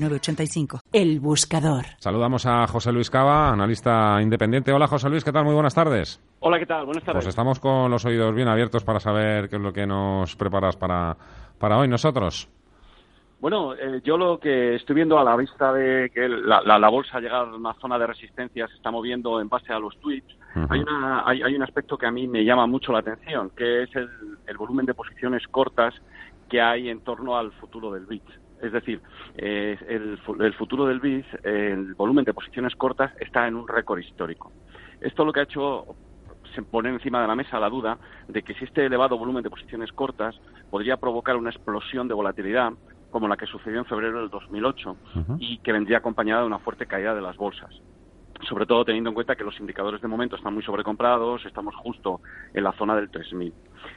906985. El buscador. Saludamos a José Luis Cava, analista independiente. Hola José Luis, ¿qué tal? Muy buenas tardes. Hola, ¿qué tal? Buenas tardes. Pues estamos con los oídos bien abiertos para saber qué es lo que nos preparas para, para hoy nosotros. Bueno, eh, yo lo que estoy viendo a la vista de que la, la, la, bolsa ha llegado a una zona de resistencia, se está moviendo en base a los tweets, uh -huh. hay, una, hay, hay, un aspecto que a mí me llama mucho la atención, que es el, el volumen de posiciones cortas que hay en torno al futuro del BIT. Es decir, eh, el, el, futuro del BIS, el volumen de posiciones cortas está en un récord histórico. Esto lo que ha hecho se pone encima de la mesa la duda de que si este elevado volumen de posiciones cortas podría provocar una explosión de volatilidad como la que sucedió en febrero del 2008 uh -huh. y que vendría acompañada de una fuerte caída de las bolsas sobre todo teniendo en cuenta que los indicadores de momento están muy sobrecomprados, estamos justo en la zona del 3000.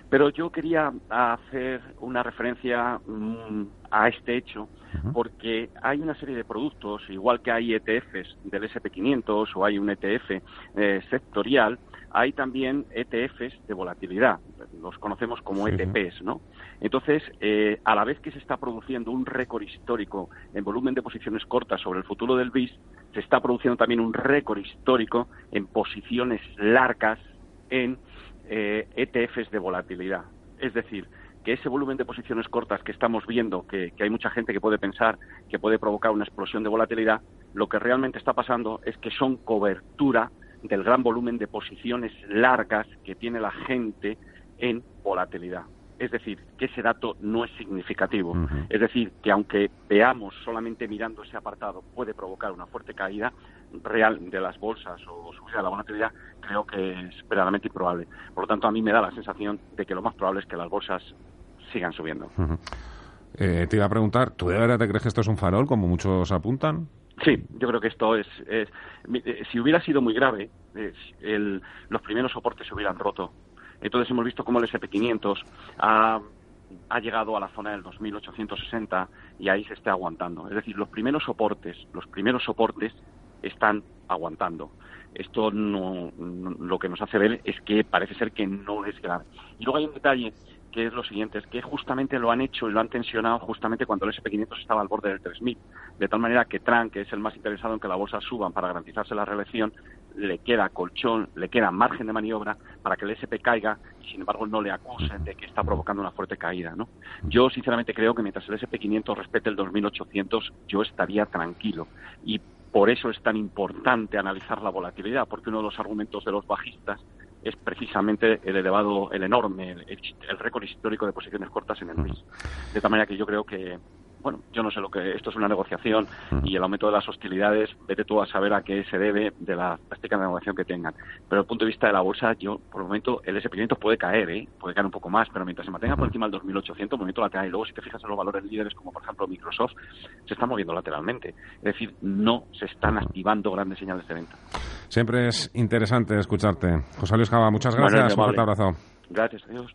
Pero yo quería hacer una referencia mmm, a este hecho porque hay una serie de productos, igual que hay ETFs del SP500 o hay un ETF eh, sectorial, hay también ETFs de volatilidad, los conocemos como sí. ETPs, ¿no? Entonces, eh, a la vez que se está produciendo un récord histórico en volumen de posiciones cortas sobre el futuro del BIS, se está produciendo también un récord histórico en posiciones largas en eh, ETFs de volatilidad. Es decir, que ese volumen de posiciones cortas que estamos viendo, que, hay mucha gente que puede pensar que puede provocar una explosión de volatilidad, lo que realmente está pasando es que son cobertura del gran volumen de posiciones largas que tiene la gente en volatilidad. Es decir, que ese dato no es significativo. Uh -huh. Es decir, que aunque veamos solamente mirando ese apartado puede provocar una fuerte caída real de las bolsas o subida de la volatilidad, creo que es verdaderamente improbable. Por lo tanto, a mí me da la sensación de que lo más probable es que las bolsas sigan subiendo. Uh -huh. eh, te iba a preguntar, ¿tú de verdad te crees que esto es un farol, como muchos apuntan? Sí, yo creo que esto es, es eh, si hubiera sido muy grave, el, los primeros soportes se hubieran roto entonces hemos visto cómo el SP500 ha, ha llegado a la zona del 2860 y ahí se está aguantando. Es decir, los primeros soportes, los primeros soportes están aguantando. Esto no, lo que nos hace ver es que parece ser que no es grave. Y luego hay un detalle que es lo siguiente, es que justamente lo han hecho y lo han tensionado justamente cuando el SP500 estaba al borde del 3000, de tal manera que Trump, que es el más interesado en que la bolsa suba para garantizarse la reelección, le queda colchón, le queda margen de maniobra para que el SP caiga y sin embargo no le acusen de que está provocando una fuerte caída, ¿no? Yo sinceramente creo que mientras el SP500 respete el 2800, yo estaría tranquilo y por eso es tan importante analizar la volatilidad, porque uno de los argumentos de los bajistas es precisamente el elevado, el enorme, el, el récord histórico de posiciones cortas en el MIS. De tal manera que yo creo que, bueno, yo no sé lo que esto es una negociación y el aumento de las hostilidades, vete tú a saber a qué se debe de la práctica de negociación que tengan. Pero desde el punto de vista de la bolsa, yo, por el momento, el SP500 puede caer, ¿eh? puede caer un poco más, pero mientras se mantenga por encima del 2800, el momento lateral. Y luego, si te fijas en los valores líderes, como por ejemplo Microsoft, se está moviendo lateralmente. Es decir, no se están activando grandes señales de venta. Siempre es interesante escucharte. José Luis Java, muchas gracias. Bueno, un fuerte abrazo. Gracias, adiós.